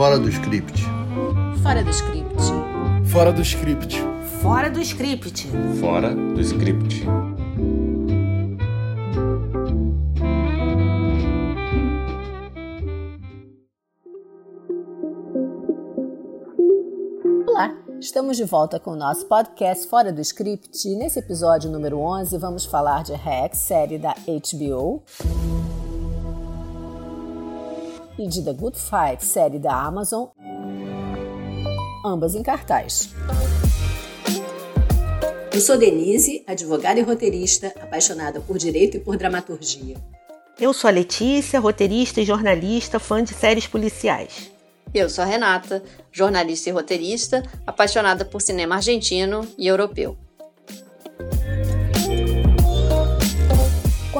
Fora do script. Fora do script. Fora do script. Fora do script. Fora do script. Olá, estamos de volta com o nosso podcast Fora do Script e nesse episódio número 11 vamos falar de Hack, série da HBO, e de The Good Fight, série da Amazon, ambas em cartaz. Eu sou Denise, advogada e roteirista, apaixonada por direito e por dramaturgia. Eu sou a Letícia, roteirista e jornalista, fã de séries policiais. Eu sou a Renata, jornalista e roteirista, apaixonada por cinema argentino e europeu.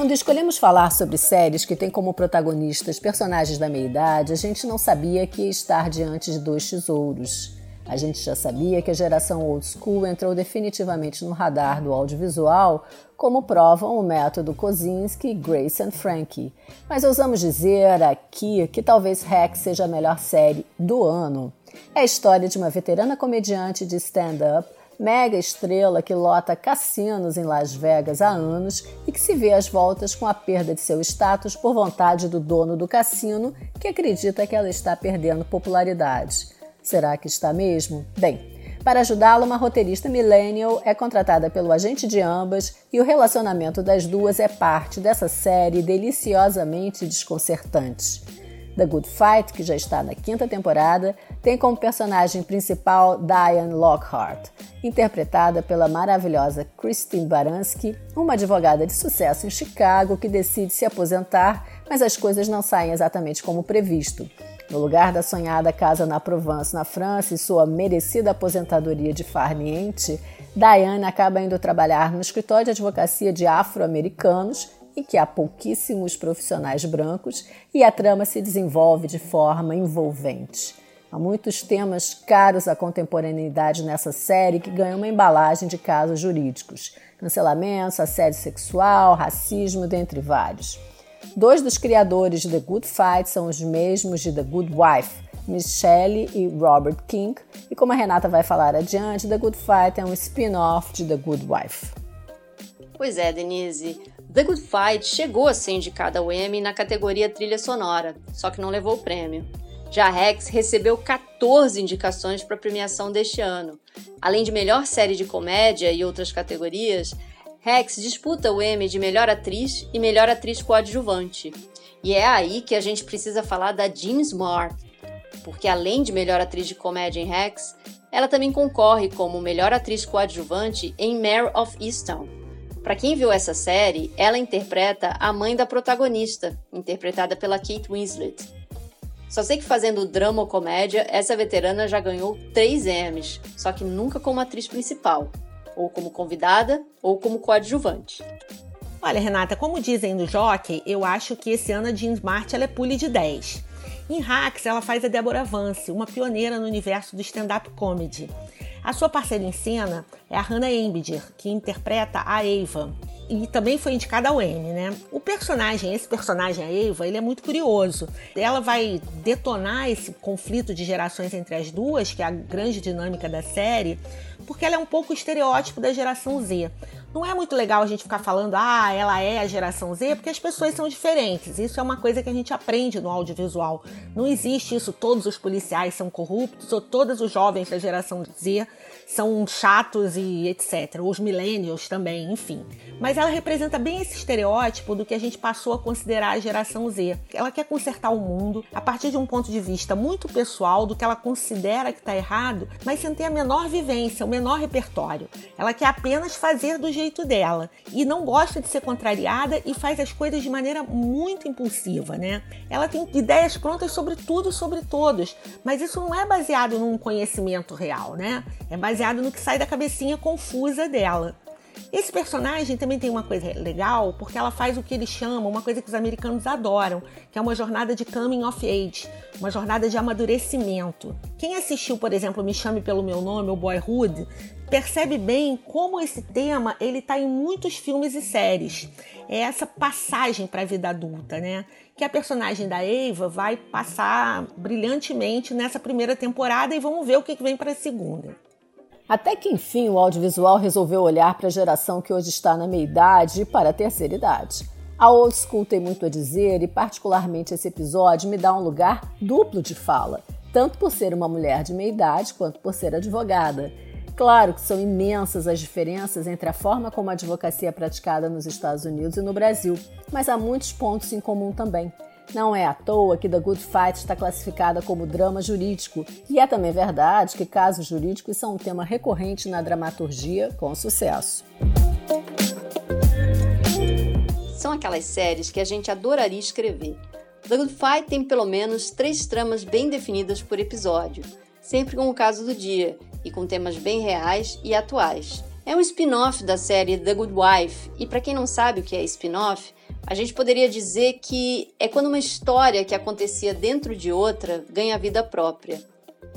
Quando escolhemos falar sobre séries que têm como protagonistas personagens da meia-idade, a gente não sabia que ia estar diante de dois tesouros. A gente já sabia que a geração old school entrou definitivamente no radar do audiovisual, como provam o método Kozinski, Grace and Frankie. Mas ousamos dizer aqui que talvez Hack seja a melhor série do ano. É a história de uma veterana comediante de stand-up mega estrela que lota cassinos em Las Vegas há anos e que se vê às voltas com a perda de seu status por vontade do dono do cassino, que acredita que ela está perdendo popularidade. Será que está mesmo? Bem, para ajudá-la, uma roteirista millennial é contratada pelo agente de ambas e o relacionamento das duas é parte dessa série deliciosamente desconcertante. The Good Fight, que já está na quinta temporada, tem como personagem principal Diane Lockhart, interpretada pela maravilhosa Christine Baranski, uma advogada de sucesso em Chicago que decide se aposentar, mas as coisas não saem exatamente como previsto. No lugar da sonhada casa na Provence, na França, e sua merecida aposentadoria de farniente, Diane acaba indo trabalhar no escritório de advocacia de afro-americanos em que há pouquíssimos profissionais brancos e a trama se desenvolve de forma envolvente. Há muitos temas caros à contemporaneidade nessa série que ganham uma embalagem de casos jurídicos: cancelamentos, assédio sexual, racismo, dentre vários. Dois dos criadores de The Good Fight são os mesmos de The Good Wife, Michelle e Robert King, e como a Renata vai falar adiante, The Good Fight é um spin-off de The Good Wife. Pois é, Denise. The Good Fight chegou a ser indicada ao Emmy na categoria trilha sonora, só que não levou o prêmio. Já Rex recebeu 14 indicações para a premiação deste ano. Além de melhor série de comédia e outras categorias, Rex disputa o Emmy de melhor atriz e melhor atriz coadjuvante. E é aí que a gente precisa falar da Jean Smart, porque além de melhor atriz de comédia em Rex, ela também concorre como melhor atriz coadjuvante em Mare of Easttown. Para quem viu essa série, ela interpreta a mãe da protagonista, interpretada pela Kate Winslet. Só sei que fazendo drama ou comédia, essa veterana já ganhou três Emmys, só que nunca como atriz principal, ou como convidada, ou como coadjuvante. Olha, Renata, como dizem no Jockey, eu acho que esse ano a Jean Smart ela é pule de 10. Em Hacks, ela faz a Deborah Vance, uma pioneira no universo do stand-up comedy. A sua parceira em cena é a Hannah Embider, que interpreta a Eva. E também foi indicada ao Emmy, né? O personagem, esse personagem, a Eva, ele é muito curioso. Ela vai detonar esse conflito de gerações entre as duas, que é a grande dinâmica da série, porque ela é um pouco o estereótipo da geração Z. Não é muito legal a gente ficar falando, ah, ela é a geração Z, porque as pessoas são diferentes. Isso é uma coisa que a gente aprende no audiovisual. Não existe isso, todos os policiais são corruptos, ou todos os jovens da geração Z são chatos e etc. Os millennials também, enfim. Mas ela representa bem esse estereótipo do que a gente passou a considerar a geração Z. Ela quer consertar o mundo a partir de um ponto de vista muito pessoal do que ela considera que está errado, mas sem ter a menor vivência, o menor repertório. Ela quer apenas fazer do jeito dela e não gosta de ser contrariada e faz as coisas de maneira muito impulsiva, né? Ela tem ideias prontas sobre tudo, sobre todos, mas isso não é baseado num conhecimento real, né? É baseado no que sai da cabecinha confusa dela. Esse personagem também tem uma coisa legal, porque ela faz o que eles chamam, uma coisa que os americanos adoram, que é uma jornada de coming of age, uma jornada de amadurecimento. Quem assistiu, por exemplo, Me Chame Pelo Meu Nome, ou Boyhood, percebe bem como esse tema ele está em muitos filmes e séries. É essa passagem para a vida adulta, né? Que a personagem da Eva vai passar brilhantemente nessa primeira temporada e vamos ver o que vem para a segunda. Até que enfim o audiovisual resolveu olhar para a geração que hoje está na meia-idade e para a terceira idade. A old school tem muito a dizer e, particularmente, esse episódio me dá um lugar duplo de fala, tanto por ser uma mulher de meia-idade quanto por ser advogada. Claro que são imensas as diferenças entre a forma como a advocacia é praticada nos Estados Unidos e no Brasil, mas há muitos pontos em comum também. Não é à toa que The Good Fight está classificada como drama jurídico, e é também verdade que casos jurídicos são um tema recorrente na dramaturgia com sucesso. São aquelas séries que a gente adoraria escrever. The Good Fight tem pelo menos três tramas bem definidas por episódio, sempre com o caso do dia e com temas bem reais e atuais. É um spin-off da série The Good Wife, e para quem não sabe o que é spin-off, a gente poderia dizer que é quando uma história que acontecia dentro de outra ganha vida própria.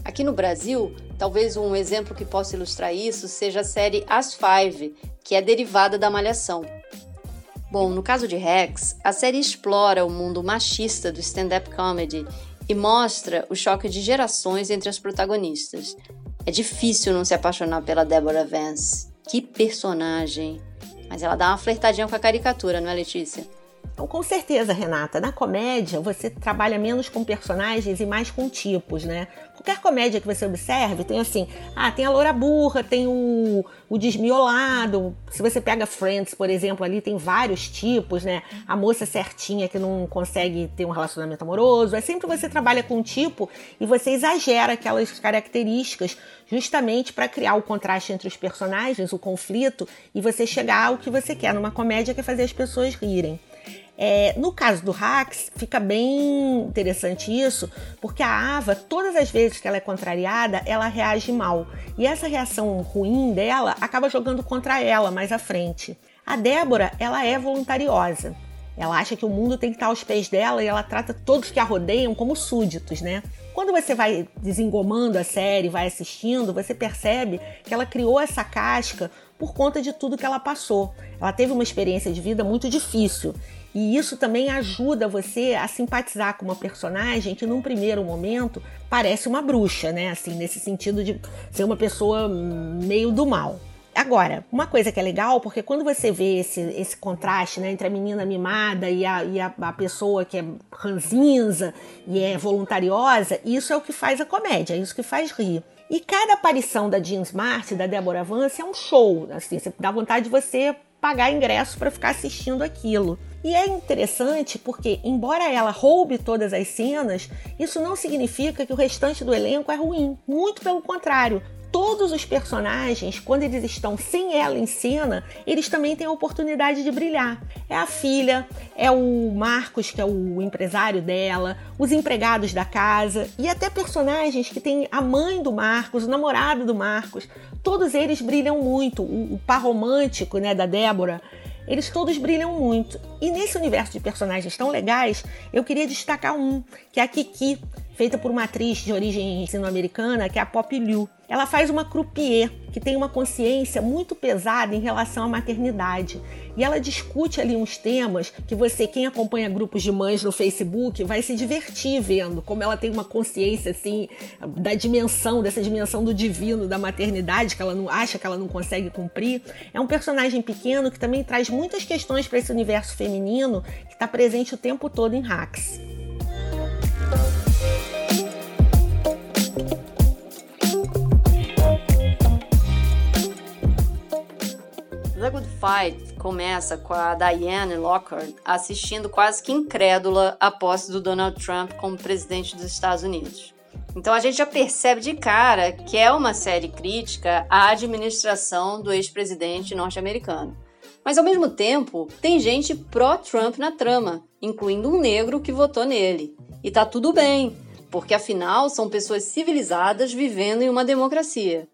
Aqui no Brasil, talvez um exemplo que possa ilustrar isso seja a série As Five, que é derivada da Malhação. Bom, no caso de Rex, a série explora o mundo machista do stand-up comedy e mostra o choque de gerações entre as protagonistas. É difícil não se apaixonar pela Deborah Vance. Que personagem! Mas ela dá uma flertadinha com a caricatura, não é, Letícia? Então, com certeza, Renata, na comédia você trabalha menos com personagens e mais com tipos, né? Qualquer comédia que você observe tem assim, ah, tem a loura burra, tem o, o desmiolado. Se você pega Friends, por exemplo, ali tem vários tipos, né? A moça certinha que não consegue ter um relacionamento amoroso. É sempre você trabalha com um tipo e você exagera aquelas características justamente para criar o contraste entre os personagens, o conflito e você chegar ao que você quer numa comédia que é fazer as pessoas rirem. É, no caso do Hax, fica bem interessante isso, porque a Ava, todas as vezes que ela é contrariada, ela reage mal. E essa reação ruim dela acaba jogando contra ela mais à frente. A Débora, ela é voluntariosa. Ela acha que o mundo tem que estar aos pés dela e ela trata todos que a rodeiam como súditos, né? Quando você vai desengomando a série, vai assistindo, você percebe que ela criou essa casca por conta de tudo que ela passou. Ela teve uma experiência de vida muito difícil e isso também ajuda você a simpatizar com uma personagem que, num primeiro momento, parece uma bruxa, né? Assim, nesse sentido de ser uma pessoa meio do mal. Agora, uma coisa que é legal, porque quando você vê esse, esse contraste né, entre a menina mimada e, a, e a, a, pessoa que é ranzinza e é voluntariosa, isso é o que faz a comédia, é isso que faz rir. E cada aparição da Jean Smart, da Deborah Vance, é um show. Assim, dá vontade de você pagar ingresso para ficar assistindo aquilo. E é interessante porque, embora ela roube todas as cenas, isso não significa que o restante do elenco é ruim. Muito pelo contrário. Todos os personagens, quando eles estão sem ela em cena, eles também têm a oportunidade de brilhar. É a filha, é o Marcos, que é o empresário dela, os empregados da casa e até personagens que têm a mãe do Marcos, o namorado do Marcos. Todos eles brilham muito. O, o par romântico né, da Débora eles todos brilham muito. E nesse universo de personagens tão legais, eu queria destacar um, que é a Kiki, feita por uma atriz de origem sino-americana, que é a Pop Liu. Ela faz uma croupier que tem uma consciência muito pesada em relação à maternidade. E ela discute ali uns temas que você, quem acompanha grupos de mães no Facebook, vai se divertir vendo, como ela tem uma consciência assim da dimensão, dessa dimensão do divino da maternidade que ela não acha que ela não consegue cumprir. É um personagem pequeno que também traz muitas questões para esse universo feminino que está presente o tempo todo em Hacks. Fight começa com a Diane Lockhart assistindo quase que incrédula a posse do Donald Trump como presidente dos Estados Unidos. Então a gente já percebe de cara que é uma série crítica à administração do ex-presidente norte-americano. Mas ao mesmo tempo, tem gente pró-Trump na trama, incluindo um negro que votou nele. E tá tudo bem, porque afinal são pessoas civilizadas vivendo em uma democracia.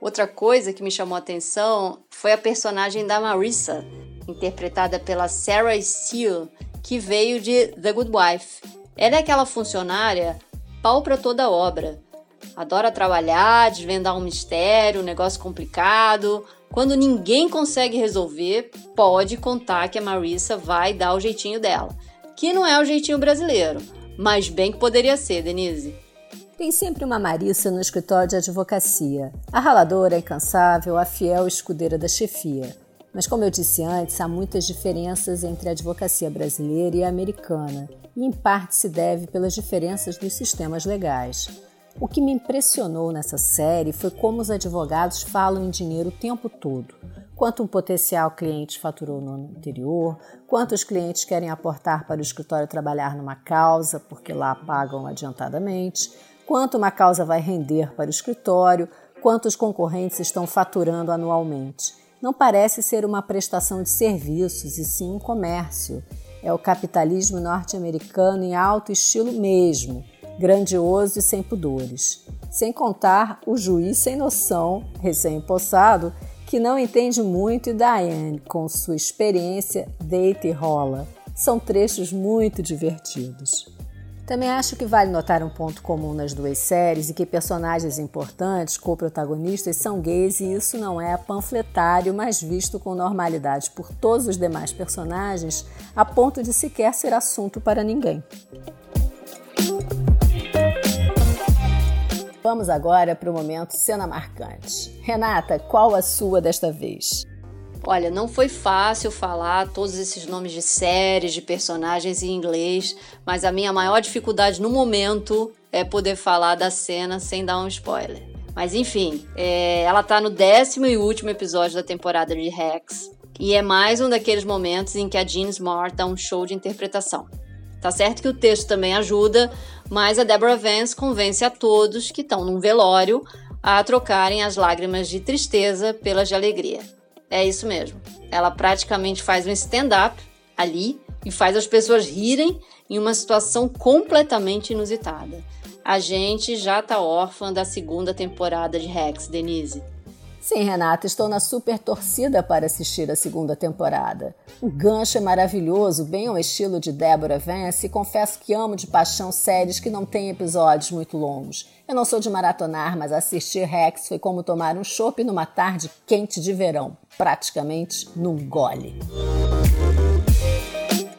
Outra coisa que me chamou a atenção foi a personagem da Marissa, interpretada pela Sarah Steele, que veio de The Good Wife. Ela é aquela funcionária pau para toda obra. Adora trabalhar, desvendar um mistério, um negócio complicado. Quando ninguém consegue resolver, pode contar que a Marissa vai dar o jeitinho dela. Que não é o jeitinho brasileiro, mas bem que poderia ser, Denise. Tem sempre uma Marissa no escritório de advocacia. A raladora, incansável, a fiel escudeira da chefia. Mas, como eu disse antes, há muitas diferenças entre a advocacia brasileira e a americana, e em parte se deve pelas diferenças dos sistemas legais. O que me impressionou nessa série foi como os advogados falam em dinheiro o tempo todo. Quanto um potencial cliente faturou no ano anterior, quantos clientes querem aportar para o escritório trabalhar numa causa, porque lá pagam adiantadamente, quanto uma causa vai render para o escritório, quantos concorrentes estão faturando anualmente não parece ser uma prestação de serviços, e sim um comércio. É o capitalismo norte-americano em alto estilo mesmo, grandioso e sem pudores. Sem contar o juiz sem noção, recém-possado, que não entende muito e Diane, com sua experiência, deita e rola. São trechos muito divertidos. Também acho que vale notar um ponto comum nas duas séries e que personagens importantes, co-protagonistas, são gays e isso não é panfletário, mas visto com normalidade por todos os demais personagens, a ponto de sequer ser assunto para ninguém. Vamos agora para o momento cena marcante. Renata, qual a sua desta vez? Olha, não foi fácil falar todos esses nomes de séries, de personagens em inglês, mas a minha maior dificuldade no momento é poder falar da cena sem dar um spoiler. Mas enfim, é, ela tá no décimo e último episódio da temporada de Rex, e é mais um daqueles momentos em que a Jean Smart dá um show de interpretação. Tá certo que o texto também ajuda, mas a Deborah Vance convence a todos que estão num velório a trocarem as lágrimas de tristeza pelas de alegria. É isso mesmo. Ela praticamente faz um stand-up ali e faz as pessoas rirem em uma situação completamente inusitada. A gente já tá órfã da segunda temporada de Rex, Denise. Sim, Renata, estou na super torcida para assistir a segunda temporada. O gancho é maravilhoso, bem ao estilo de Deborah Vance, e confesso que amo de paixão séries que não têm episódios muito longos. Eu não sou de maratonar, mas assistir Rex foi como tomar um chopp numa tarde quente de verão, praticamente num gole.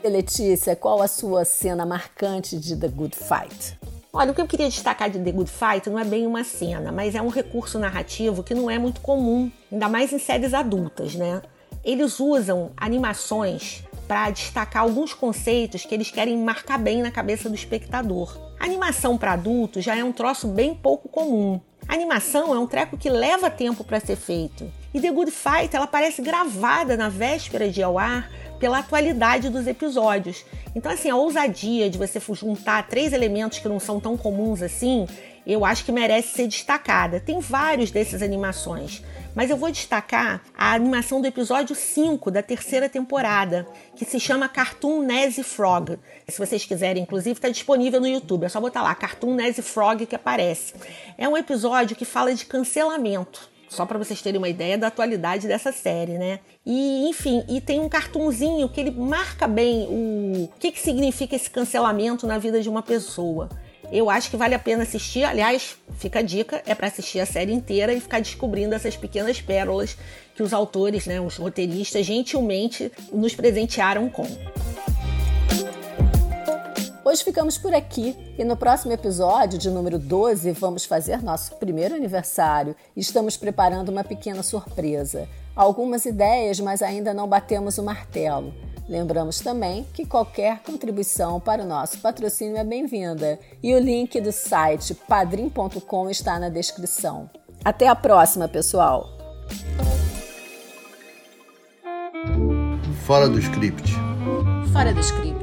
Letícia, qual a sua cena marcante de The Good Fight? Olha, o que eu queria destacar de The Good Fight não é bem uma cena, mas é um recurso narrativo que não é muito comum, ainda mais em séries adultas, né? Eles usam animações para destacar alguns conceitos que eles querem marcar bem na cabeça do espectador. A animação para adultos já é um troço bem pouco comum. A animação é um treco que leva tempo para ser feito. E The Good Fight ela parece gravada na véspera de ao ar pela atualidade dos episódios. Então, assim, a ousadia de você juntar três elementos que não são tão comuns assim, eu acho que merece ser destacada. Tem vários dessas animações, mas eu vou destacar a animação do episódio 5 da terceira temporada, que se chama Cartoon Nazi Frog. Se vocês quiserem, inclusive, está disponível no YouTube. É só botar lá Cartoon Nazi Frog que aparece. É um episódio que fala de cancelamento. Só para vocês terem uma ideia da atualidade dessa série, né? E, enfim, e tem um cartunzinho que ele marca bem o, o que, que significa esse cancelamento na vida de uma pessoa. Eu acho que vale a pena assistir. Aliás, fica a dica, é para assistir a série inteira e ficar descobrindo essas pequenas pérolas que os autores, né, os roteiristas, gentilmente nos presentearam com. Hoje ficamos por aqui e no próximo episódio, de número 12, vamos fazer nosso primeiro aniversário e estamos preparando uma pequena surpresa. Algumas ideias, mas ainda não batemos o martelo. Lembramos também que qualquer contribuição para o nosso patrocínio é bem-vinda e o link do site padrim.com está na descrição. Até a próxima, pessoal! Fora do script. Fora do script.